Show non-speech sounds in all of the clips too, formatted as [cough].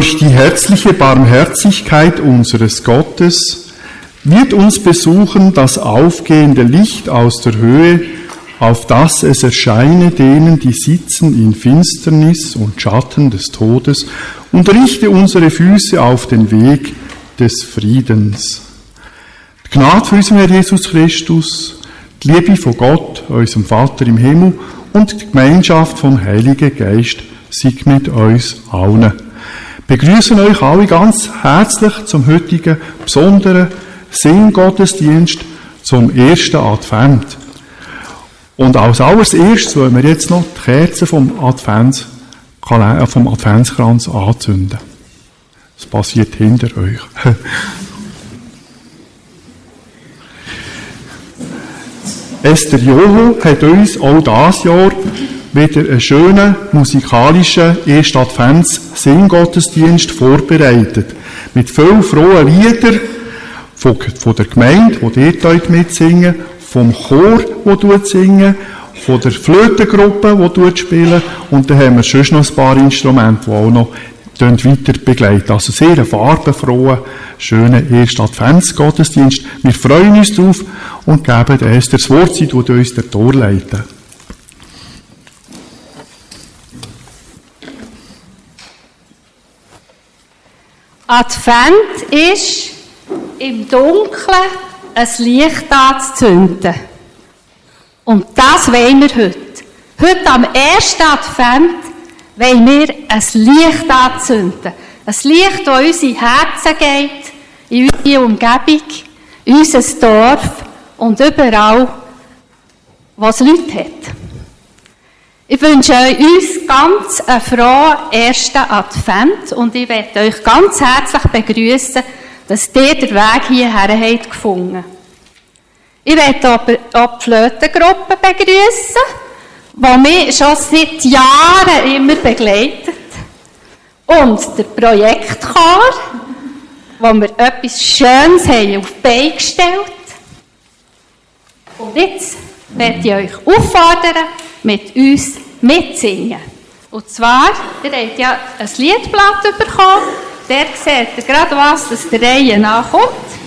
Durch die herzliche Barmherzigkeit unseres Gottes wird uns besuchen das aufgehende Licht aus der Höhe, auf das es erscheine denen, die sitzen in Finsternis und Schatten des Todes, und richte unsere Füße auf den Weg des Friedens. Die Gnade für unseren Herr Jesus Christus, die Liebe von Gott, unserem Vater im Himmel, und die Gemeinschaft vom Heiligen Geist sei mit uns allen. Begrüßen euch alle ganz herzlich zum heutigen besonderen Singgottesdienst zum ersten Advent. Und als allererstes wollen wir jetzt noch die Kerzen vom, Advents, äh, vom Adventskranz anzünden. Das passiert hinter euch. [laughs] Esther Joho hat uns auch dieses Jahr wieder einen schönen musikalischen Erst Advents Singgottesdienst vorbereitet. Mit vielen frohen Liedern von, von der Gemeinde, die dort mitsingen, vom Chor, der singen, von der Flötengruppe, die spielen, und dann haben wir schon noch ein paar Instrumente, die auch noch weiter begleiten. Also sehr ein farbenfrohen, schönen ersten Adventsgottesdienst. Wir freuen uns darauf und geben Esther das Wort, sie uns der Tor leiten. Advent ist im Dunkeln ein Licht anzuzünden. Und das wollen wir heute. Heute am ersten Advent wollen wir ein Licht anzünden. Ein Licht, das in unsere Herzen geht, in unsere Umgebung, in unser Dorf und überall, wo es Leute hat. Ich wünsche uns ganz einen frohen ersten Advent und ich werde euch ganz herzlich begrüßen, dass ihr den Weg hierher habt gefunden. Ich werde auch die Flötengruppe begrüßen die mich schon seit Jahren immer begleitet. Und der Projektchor, wo wir etwas Schönes haben auf die Beine gestellt. Und jetzt werde ich euch auffordern, mit uns mitzusingen. Und zwar, ihr habt ja ein Liedblatt bekommen, der seht ihr gerade was, das der Reihe nachkommt.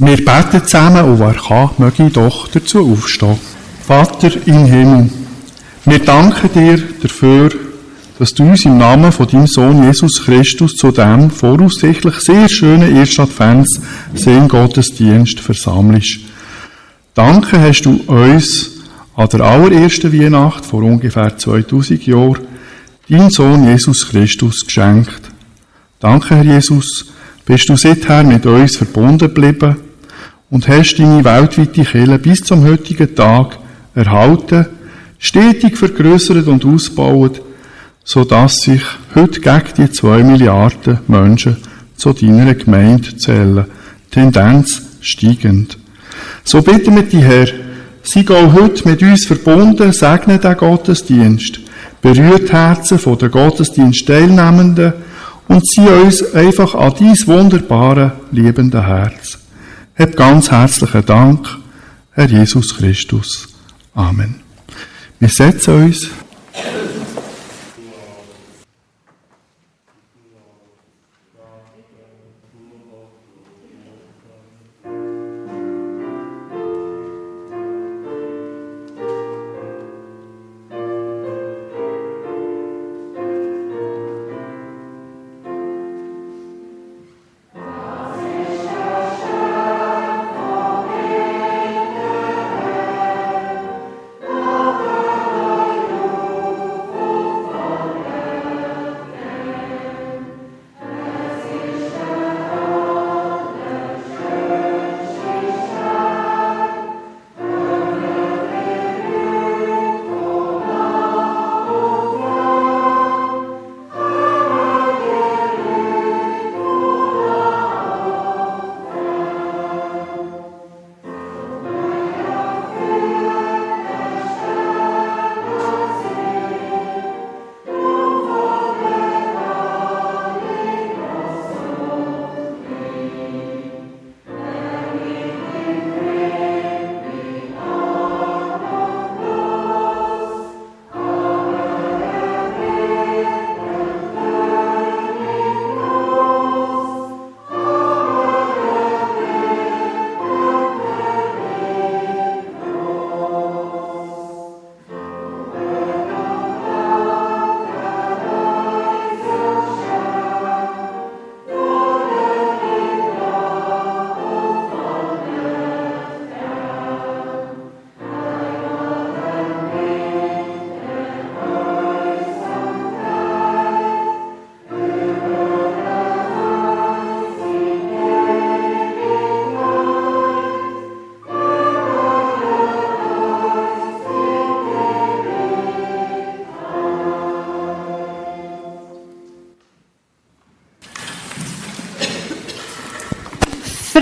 Wir beten zusammen und wer kann, möge doch dazu aufstehen. Vater im Himmel, wir danken dir dafür, dass du uns im Namen von deinem Sohn Jesus Christus zu dem voraussichtlich sehr schönen ersten Advents Sehen Gottesdienst versammelst. Danke hast du uns an der allerersten Weihnacht vor ungefähr 2000 Jahren deinen Sohn Jesus Christus geschenkt. Danke, Herr Jesus, bist du seither mit uns verbunden geblieben und hast deine weltweite Kirche bis zum heutigen Tag erhalten, stetig vergrößert und ausgebaut, so dass sich heute gegen die zwei Milliarden Menschen zu deiner Gemeinde zählen. Tendenz steigend. So bitten wir dich, Herr, sei auch heute mit uns verbunden, segne den Gottesdienst, berührt die Herzen von der Gottesdienst-Teilnehmenden und zieh uns einfach an dein wunderbare, liebende Herz. Hab ganz herzlichen Dank, Herr Jesus Christus. Amen. Wir setzen uns.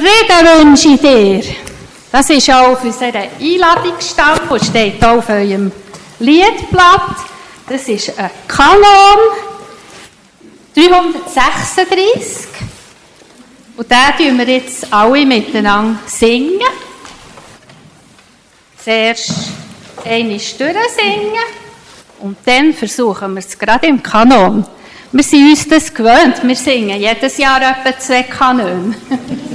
Frieden wünsche ich dir. Das ist auch auf unserer Einladungsstand, die steht auf eurem Liedblatt. Das ist ein Kanon 336. Und den tun wir jetzt alle miteinander singen. Zuerst Stunde singen und dann versuchen wir es gerade im Kanon. Wir sind uns das gewöhnt. Wir singen jedes Jahr etwa zwei Kanonen. [laughs]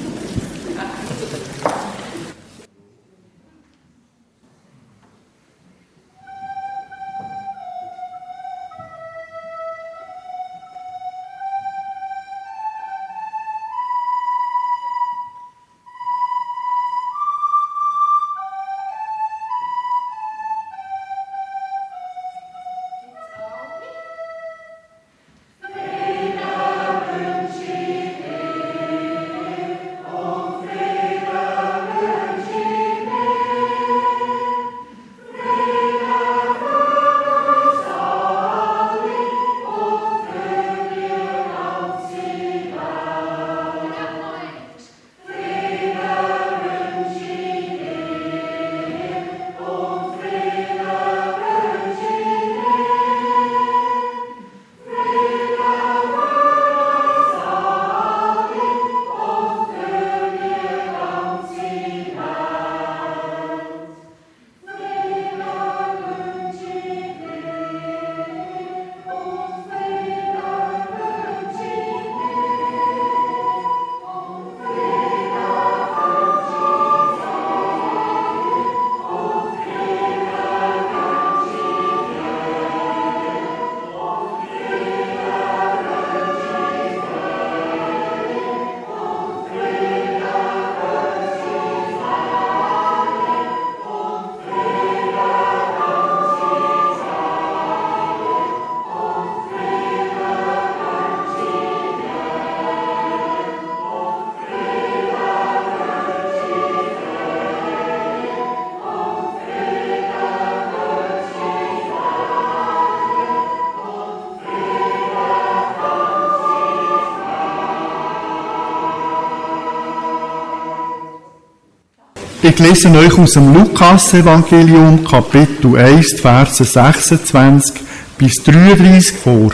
Ich lese euch aus dem Lukas-Evangelium, Kapitel 1, Verse 26 bis 33 vor.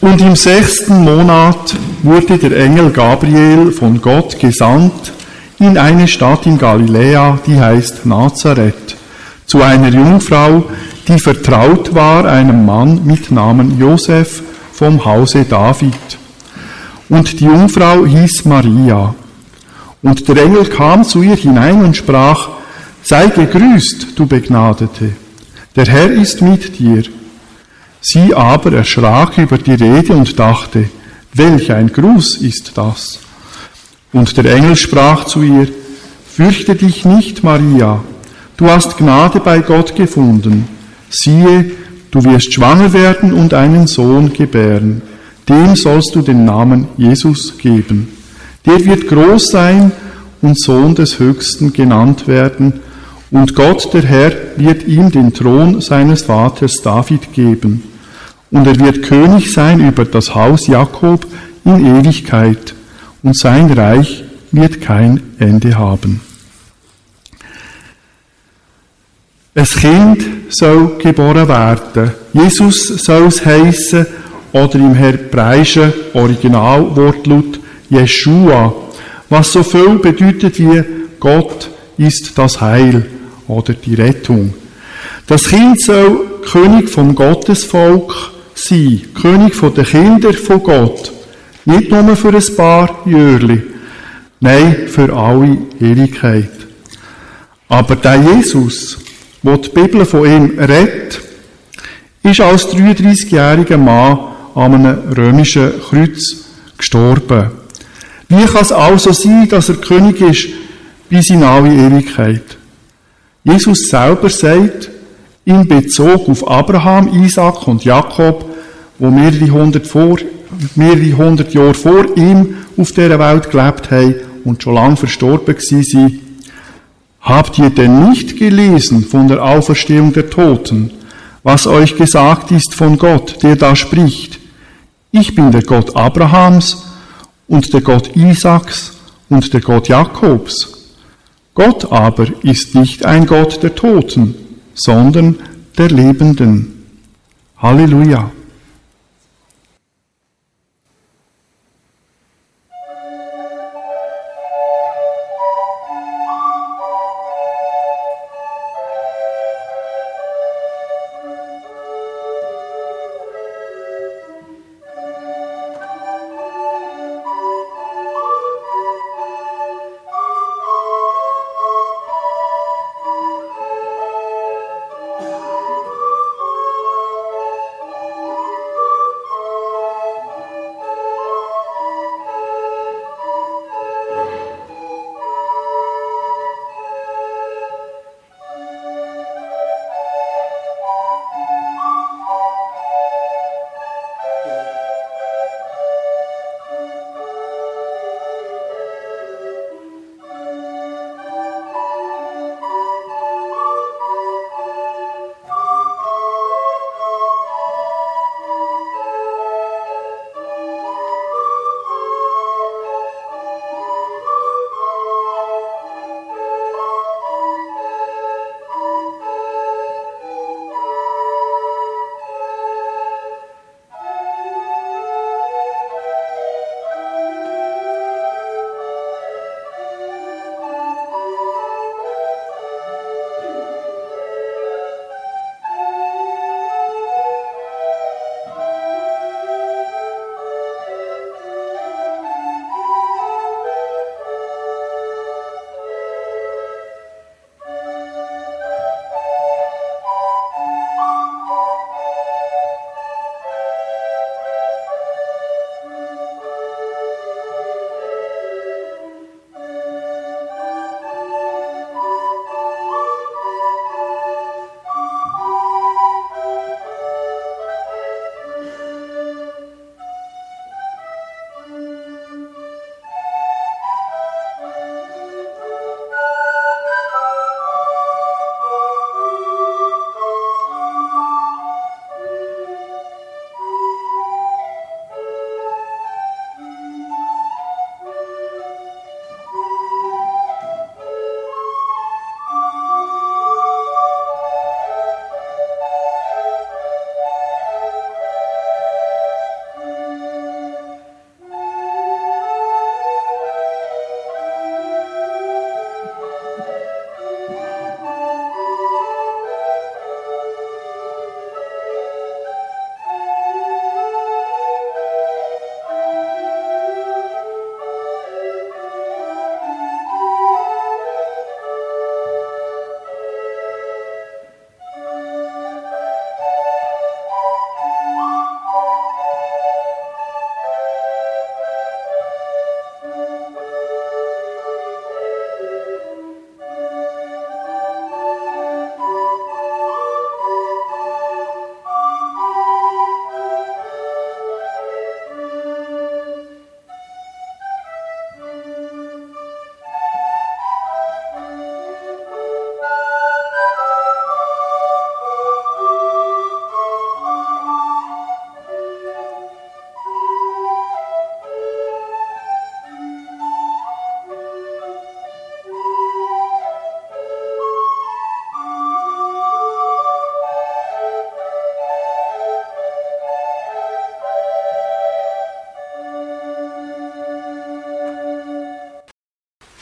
Und im sechsten Monat wurde der Engel Gabriel von Gott gesandt in eine Stadt in Galiläa, die heißt Nazareth, zu einer Jungfrau, die vertraut war einem Mann mit Namen Josef vom Hause David. Und die Jungfrau hieß Maria. Und der Engel kam zu ihr hinein und sprach, Sei gegrüßt, du Begnadete, der Herr ist mit dir. Sie aber erschrak über die Rede und dachte, welch ein Gruß ist das? Und der Engel sprach zu ihr, Fürchte dich nicht, Maria, du hast Gnade bei Gott gefunden. Siehe, du wirst schwanger werden und einen Sohn gebären. Dem sollst du den Namen Jesus geben. Der wird groß sein und Sohn des Höchsten genannt werden, und Gott, der Herr, wird ihm den Thron seines Vaters David geben und er wird König sein über das Haus Jakob in Ewigkeit, und sein Reich wird kein Ende haben. Ein Kind soll geboren werden. Jesus soll es heissen, oder im hebräischen Originalwortlaut Jeshua, was so viel bedeutet wie Gott ist das Heil oder die Rettung. Das Kind soll König vom Gottesvolk sein, König der Kinder von Gott. Nicht nur für ein paar Jahre, nein, für alle Ewigkeit. Aber der Jesus, wo die Bibel von ihm redet, ist als 33-jähriger Mann an einem römischen Kreuz gestorben. Wie kann es also sein, dass er König ist bis in alle Ewigkeit? Jesus selber sagt, in Bezug auf Abraham, Isaac und Jakob, wo mehrere hundert, vor, mehrere hundert Jahre vor ihm auf dieser Welt gelebt haben und schon lange verstorben sind. Habt ihr denn nicht gelesen von der Auferstehung der Toten, was euch gesagt ist von Gott, der da spricht? Ich bin der Gott Abrahams und der Gott Isaaks und der Gott Jakobs. Gott aber ist nicht ein Gott der Toten, sondern der Lebenden. Halleluja.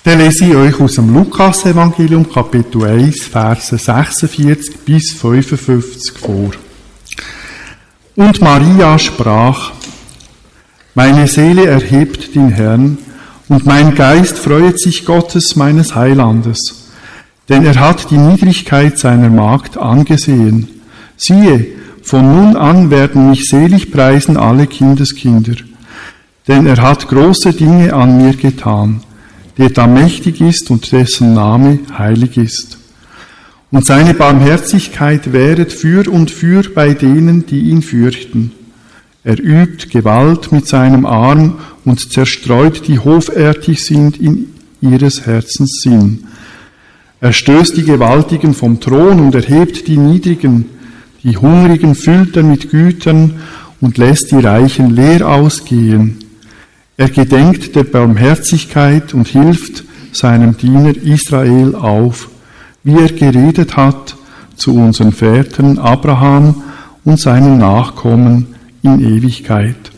Dann lese ich euch aus dem Lukas-Evangelium, Kapitel 1, Verse 46 bis 55 vor. Und Maria sprach, meine Seele erhebt den Herrn, und mein Geist freuet sich Gottes meines Heilandes, denn er hat die Niedrigkeit seiner Magd angesehen. Siehe, von nun an werden mich selig preisen alle Kindeskinder, denn er hat große Dinge an mir getan der da mächtig ist und dessen Name heilig ist. Und seine Barmherzigkeit wäret für und für bei denen, die ihn fürchten. Er übt Gewalt mit seinem Arm und zerstreut die hoffärtig sind in ihres Herzens Sinn. Er stößt die Gewaltigen vom Thron und erhebt die Niedrigen, die Hungrigen füllt er mit Gütern und lässt die Reichen leer ausgehen. Er gedenkt der Barmherzigkeit und hilft seinem Diener Israel auf, wie er geredet hat zu unseren Vätern Abraham und seinen Nachkommen in Ewigkeit.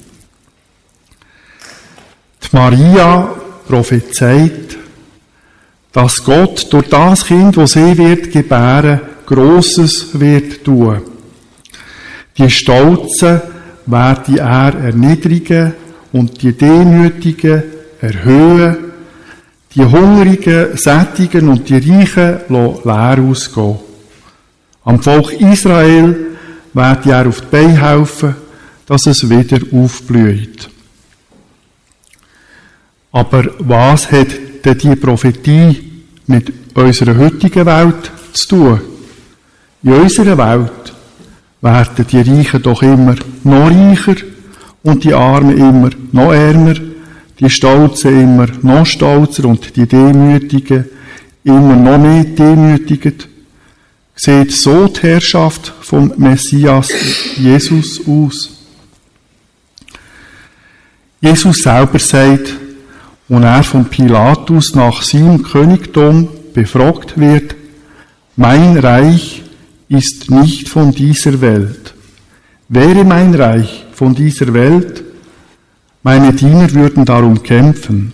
Maria prophezeit, dass Gott durch das Kind, wo sie wird gebären, Großes wird tun. Die Stolzen werde er erniedrigen und die Demütigen erhöhen, die Hungrigen sättigen und die Reichen leer ausgehen. Am Volk Israel werde er auf die Beine helfen, dass es wieder aufblüht. Aber was hat denn die Prophetie mit unserer heutigen Welt zu tun? In unserer Welt werden die Reichen doch immer noch reicher und die Armen immer noch ärmer, die Stolzen immer noch stolzer und die Demütigen immer noch mehr demütigend. Sieht so die Herrschaft vom Messias Jesus aus? Jesus selber sagt, und er von Pilatus nach seinem Königtum befragt wird, mein Reich ist nicht von dieser Welt. Wäre mein Reich von dieser Welt. Meine Diener würden darum kämpfen.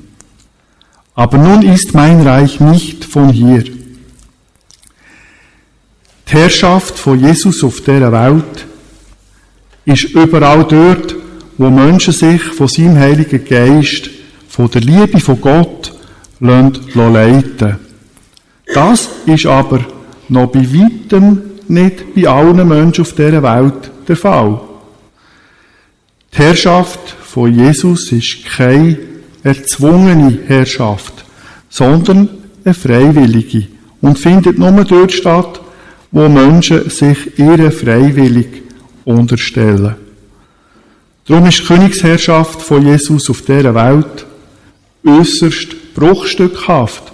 Aber nun ist mein Reich nicht von hier. Die Herrschaft von Jesus auf dieser Welt ist überall dort, wo Menschen sich von seinem Heiligen Geist, von der Liebe von Gott, leiten Das ist aber noch bei weitem nicht bei allen Menschen auf dieser Welt der Fall. Die Herrschaft von Jesus ist keine erzwungene Herrschaft, sondern eine freiwillige und findet nur dort statt, wo Menschen sich ihre freiwillig unterstellen. Darum ist die Königsherrschaft von Jesus auf dieser Welt äußerst bruchstückhaft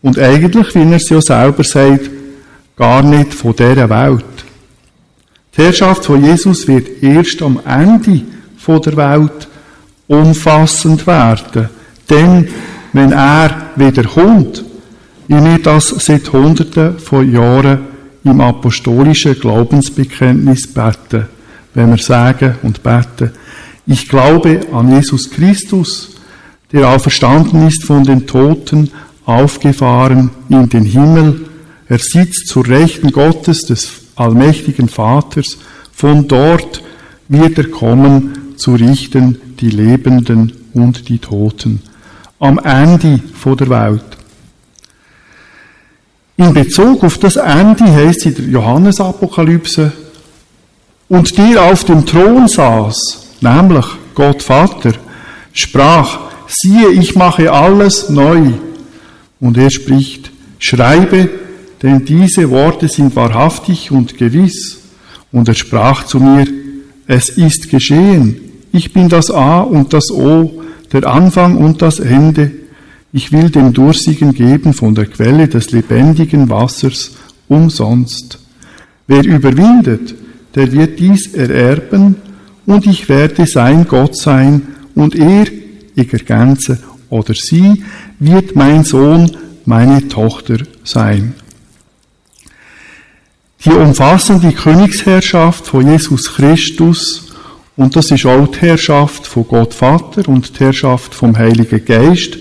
und eigentlich, wie er es ja selber sagt, gar nicht von dieser Welt. Die Herrschaft von Jesus wird erst am Ende der Welt umfassend werden. Denn, wenn er wieder kommt, wie wir das seit Hunderten von Jahren im apostolischen Glaubensbekenntnis beten, wenn wir sagen und beten, ich glaube an Jesus Christus, der auferstanden ist von den Toten, aufgefahren in den Himmel. Er sitzt zur Rechten Gottes des allmächtigen Vaters, von dort wird er kommen zu richten die Lebenden und die Toten. Am Ende der Welt. In Bezug auf das Ende heißt in der Johannesapokalypse, und der auf dem Thron saß, nämlich Gott Vater, sprach, siehe, ich mache alles neu. Und er spricht, schreibe, denn diese Worte sind wahrhaftig und gewiss. Und er sprach zu mir, es ist geschehen. Ich bin das A und das O, der Anfang und das Ende. Ich will dem Durstigen geben von der Quelle des lebendigen Wassers umsonst. Wer überwindet, der wird dies ererben, und ich werde sein Gott sein, und er, ich ergänze, oder sie, wird mein Sohn, meine Tochter sein. Die umfassende Königsherrschaft von Jesus Christus, und das ist auch die Herrschaft von Gott Vater und die Herrschaft vom Heiligen Geist,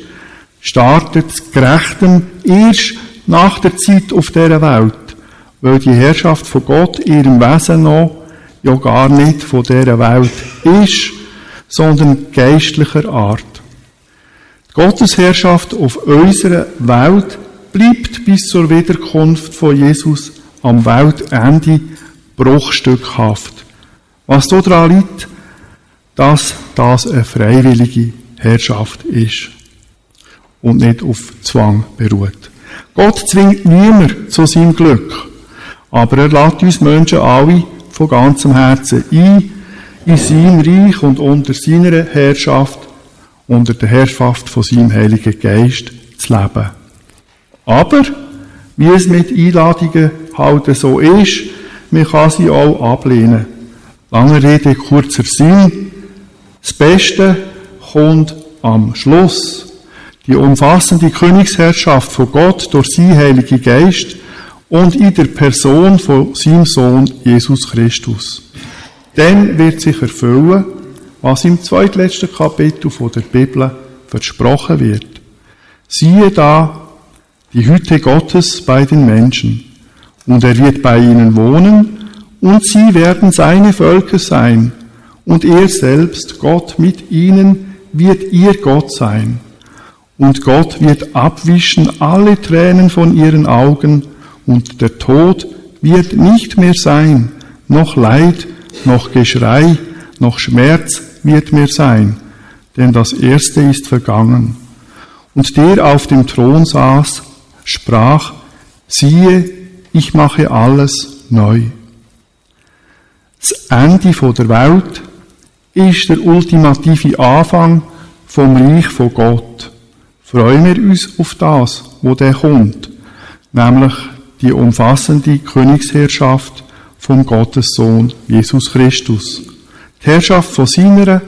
startet gerechtem erst nach der Zeit auf dieser Welt, weil die Herrschaft von Gott ihrem Wesen noch ja gar nicht von dieser Welt ist, sondern geistlicher Art. Die Gottesherrschaft auf unserer Welt bleibt bis zur Wiederkunft von Jesus am Weltende bruchstückhaft. Was daran liegt, dass das eine freiwillige Herrschaft ist und nicht auf Zwang beruht. Gott zwingt niemand zu seinem Glück, aber er lädt uns Menschen alle von ganzem Herzen ein, in seinem Reich und unter seiner Herrschaft, unter der Herrschaft von seinem Heiligen Geist zu leben. Aber, wie es mit Einladungen halt so ist, man kann sie auch ablehnen. Lange Rede, kurzer Sinn. Das Beste kommt am Schluss. Die umfassende Königsherrschaft von Gott durch sein Heilige Geist und in der Person von seinem Sohn Jesus Christus. Dann wird sich erfüllen, was im zweitletzten Kapitel von der Bibel versprochen wird. Siehe da, die Hütte Gottes bei den Menschen, und er wird bei ihnen wohnen, und sie werden seine Völker sein, und er selbst, Gott mit ihnen, wird ihr Gott sein. Und Gott wird abwischen alle Tränen von ihren Augen, und der Tod wird nicht mehr sein, noch Leid, noch Geschrei, noch Schmerz wird mehr sein, denn das Erste ist vergangen. Und der auf dem Thron saß, sprach, siehe, ich mache alles neu. Das Ende der Welt ist der ultimative Anfang vom Reich von Gott. Freuen wir uns auf das, wo der kommt, nämlich die umfassende Königsherrschaft vom Gottessohn Jesus Christus. Die Herrschaft von seiner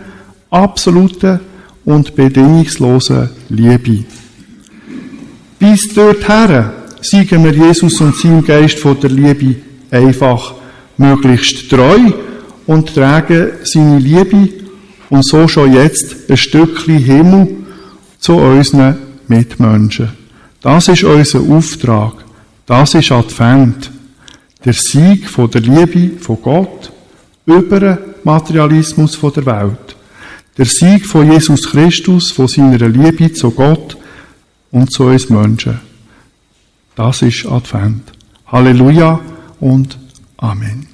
absoluten und bedingungslosen Liebe. Bis dorthin siegen wir Jesus und seinem Geist von der Liebe einfach möglichst treu und tragen seine Liebe und so schon jetzt ein Stückchen Himmel zu unseren Mitmenschen. Das ist unser Auftrag. Das ist Advent. Der Sieg von der Liebe von Gott über den Materialismus von der Welt. Der Sieg von Jesus Christus, von seiner Liebe zu Gott und zu uns Menschen. Das ist Advent. Halleluja und Amen.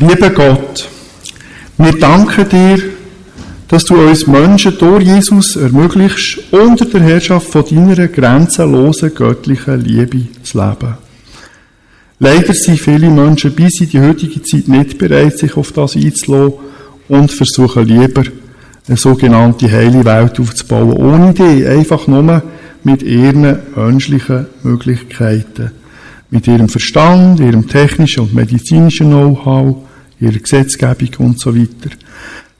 Lieber Gott, wir danken dir, dass du uns Menschen durch Jesus ermöglichst, unter der Herrschaft von deiner grenzenlosen göttlichen Liebe zu leben. Leider sind viele Menschen bis in die heutige Zeit nicht bereit, sich auf das einzulassen und versuchen lieber, eine sogenannte heile Welt aufzubauen, ohne die, einfach nur mit ihren menschlichen Möglichkeiten, mit ihrem Verstand, ihrem technischen und medizinischen Know-how, ihrer Gesetzgebung und so weiter.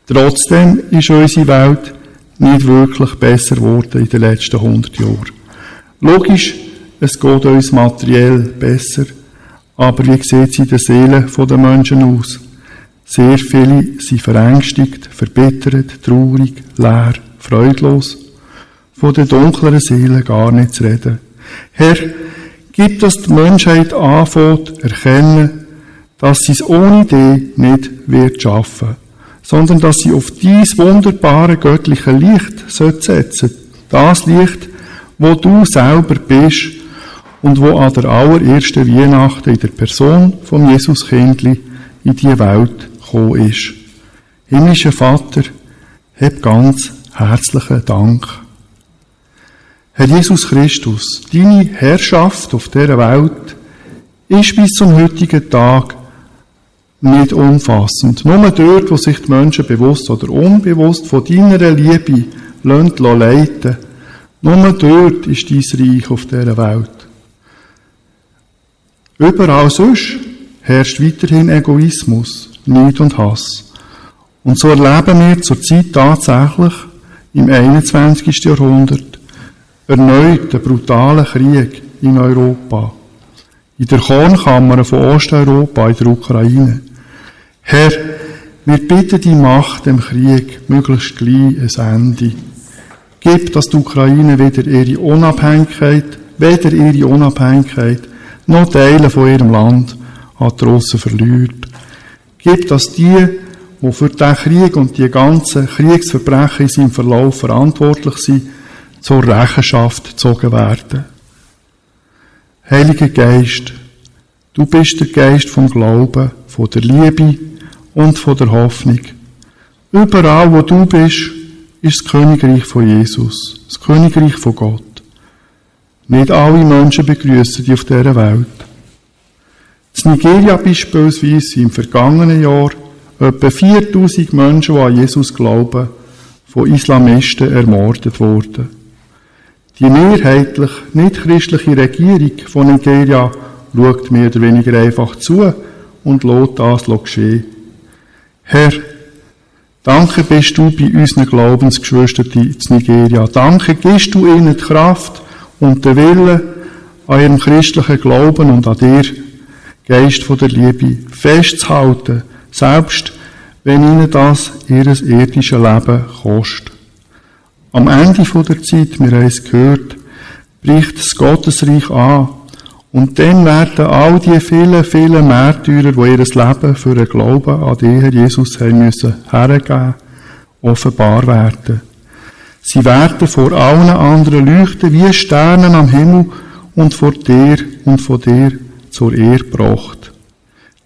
Trotzdem ist unsere Welt nicht wirklich besser geworden in den letzten 100 Jahren. Logisch, es geht uns materiell besser, aber wie sieht es in der Seele der Menschen aus? Sehr viele sind verängstigt, verbittert, traurig, leer, freudlos. Von den dunkleren Seelen gar nicht zu reden. Herr, gib, dass die Menschheit anfängt, erkennen, dass sie es ohne dich nicht wird schaffen, sondern dass sie auf dies wunderbare göttliche Licht setzen Das Licht, wo du selber bist und wo an der allerersten Weihnachten in der Person von Jesus Kindli in die Welt gekommen ist. Himmlischer Vater, hab ganz herzlichen Dank. Herr Jesus Christus, deine Herrschaft auf dieser Welt ist bis zum heutigen Tag nicht umfassend. Nur dort, wo sich die Menschen bewusst oder unbewusst von deiner Liebe leiten leiten nur dort ist dein Reich auf dieser Welt. Überall sonst herrscht weiterhin Egoismus, Neid und Hass. Und so erleben wir zurzeit tatsächlich im 21. Jahrhundert erneut einen brutalen Krieg in Europa. In der Kornkammer von Osteuropa, in der Ukraine. Herr, wir bitten die Macht dem Krieg möglichst gleich ein Ende. Gib, dass die Ukraine wieder ihre Unabhängigkeit, weder ihre Unabhängigkeit noch Teile von ihrem Land an die Russen verliert. Gib, dass die, die für den Krieg und die ganzen Kriegsverbrechen in seinem Verlauf verantwortlich sind, zur Rechenschaft gezogen werden. Heiliger Geist, du bist der Geist vom Glauben, von der Liebe, und von der Hoffnung. Überall, wo du bist, ist das Königreich von Jesus, das Königreich von Gott. Nicht alle Menschen begrüßen dich auf dieser Welt. In Nigeria beispielsweise sind im vergangenen Jahr etwa 4000 Menschen, die an Jesus glauben, von Islamisten ermordet worden. Die mehrheitlich nicht christliche Regierung von Nigeria schaut mehr oder weniger einfach zu und lässt das geschehen. Herr, danke bist du bei unseren Glaubensgeschwistern in Nigeria. Danke gibst du ihnen die Kraft und den Willen, an ihrem christlichen Glauben und an dir, Geist von der Liebe, festzuhalten, selbst wenn ihnen das ihr irdisches Leben kostet. Am Ende der Zeit, wir haben es gehört, bricht das Gottesreich an und dann werden all die vielen, vielen Märtyrer, die ihr Leben für den Glauben an den Herr Jesus haben müssen hergeben, offenbar werden. Sie werden vor allen anderen leuchten wie Sterne am Himmel und vor dir und von dir zur Ehre gebracht.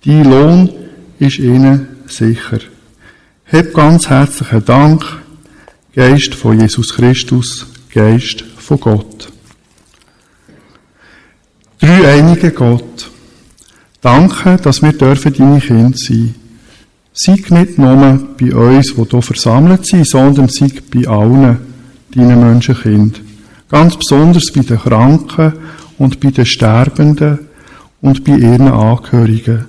Dein Lohn ist ihnen sicher. Hab ganz herzlichen Dank, Geist von Jesus Christus, Geist von Gott. Dreieinige Gott, danke, dass wir dürfen deine Kinder sein. Sei nicht nur bei uns, die hier versammelt sind, sondern sei bei allen deinen Menschenkind. Ganz besonders bei den Kranken und bei den Sterbenden und bei ihren Angehörigen.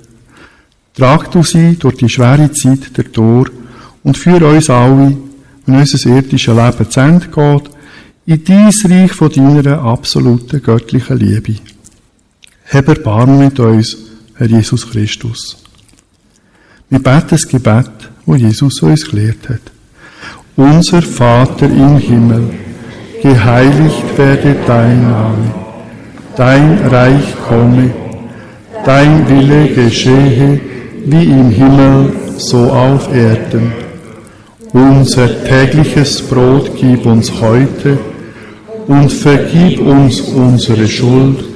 Trag du sie durch die schwere Zeit der Tor und führe uns alle, wenn unser irdisches Leben zu Ende geht, in dies Reich von deiner absoluten göttlichen Liebe. Hab Erbarmen mit uns, Herr Jesus Christus. Wir beten das Gebet, wo Jesus uns gelehrt hat. Unser Vater im Himmel, geheiligt werde dein Name, dein Reich komme, dein Wille geschehe, wie im Himmel, so auf Erden. Unser tägliches Brot gib uns heute und vergib uns unsere Schuld,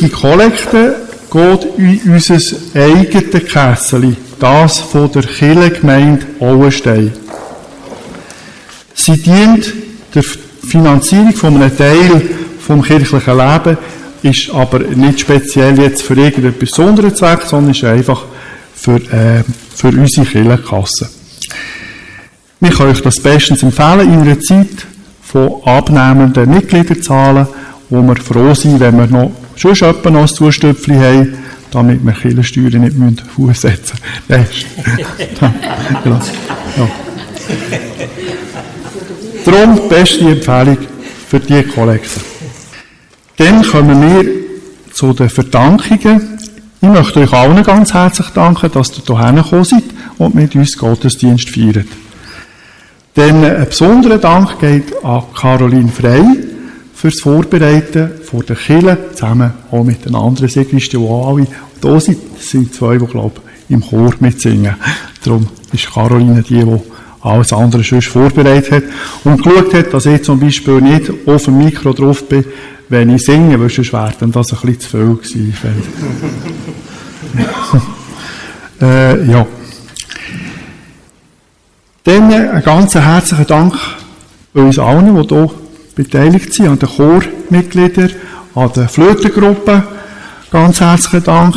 Die Kollekte geht in unser eigenes Kessel, das von der Kirchengemeinde Auenstein. Sie dient der Finanzierung von einem Teil vom kirchlichen Leben, ist aber nicht speziell jetzt für irgendeinen besonderen Zweck, sondern ist einfach für, äh, für unsere Kirchenkasse. Wir können euch das bestens empfehlen in einer Zeit von abnehmenden Mitgliederzahlen, wo wir froh sind, wenn wir noch schon noch ein Zustöpfchen haben, damit wir Kirchensteuern nicht müssen Fuß setzen müssen. [laughs] ja. Darum beste Empfehlung für die Kollekte. Dann kommen wir zu den Verdankungen. Ich möchte euch allen ganz herzlich danken, dass ihr hierher gekommen seid und mit uns Gottesdienst feiert. Denn ein besonderer Dank geht an Caroline Frey fürs Vorbereiten vor der Kille zusammen auch mit den anderen Sigristen, die alle da sind. Das sind zwei, die, glaube ich, im Chor mitsingen. Darum ist Caroline die, die alles andere schon vorbereitet hat und geschaut hat, dass ich zum Beispiel nicht auf dem Mikro drauf bin, wenn ich singe, weil sonst wäre dann das ein bisschen zu viel gewesen. [laughs] äh, ja. Dann einen ganz herzlichen Dank uns allen, die hier beteiligt sind, an den Chormitgliedern, an der Flötengruppe. Ganz herzlichen Dank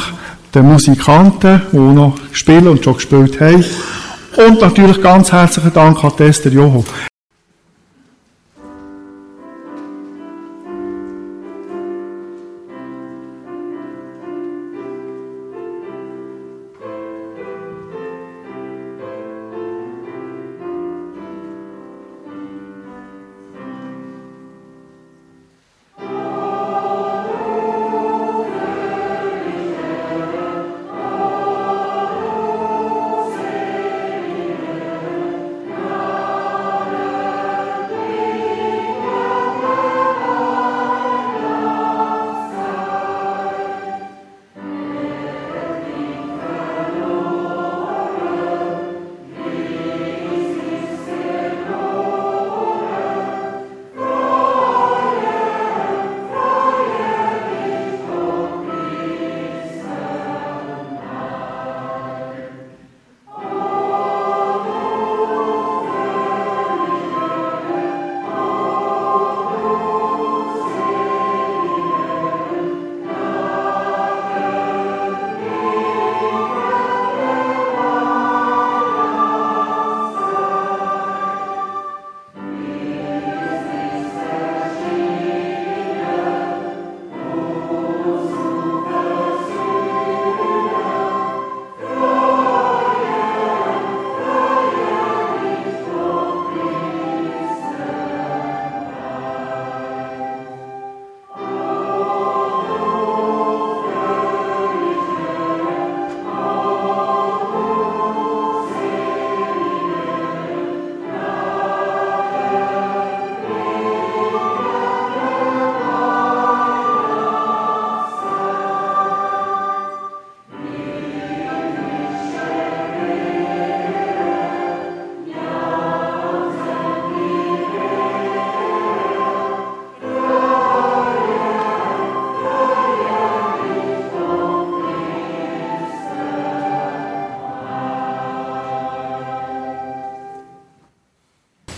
den Musikanten, die noch spielen und schon gespielt haben. Und natürlich ganz herzlichen Dank an Esther Joho.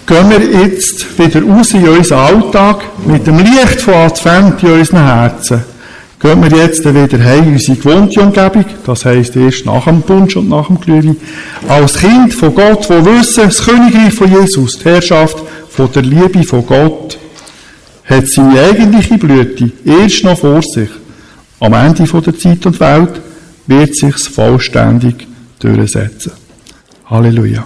Gehen wir jetzt wieder raus in unseren Alltag mit dem Licht von Advent in unseren Herzen. Gehen wir jetzt wieder heim in unsere gewohnte Umgebung, das heisst erst nach dem Punsch und nach dem Glühwein, als Kind von Gott, wo wissen, das Königreich von Jesus, die Herrschaft von der Liebe von Gott, hat seine eigentliche Blüte erst noch vor sich. Am Ende der Zeit und Welt wird sich's vollständig durchsetzen. Halleluja.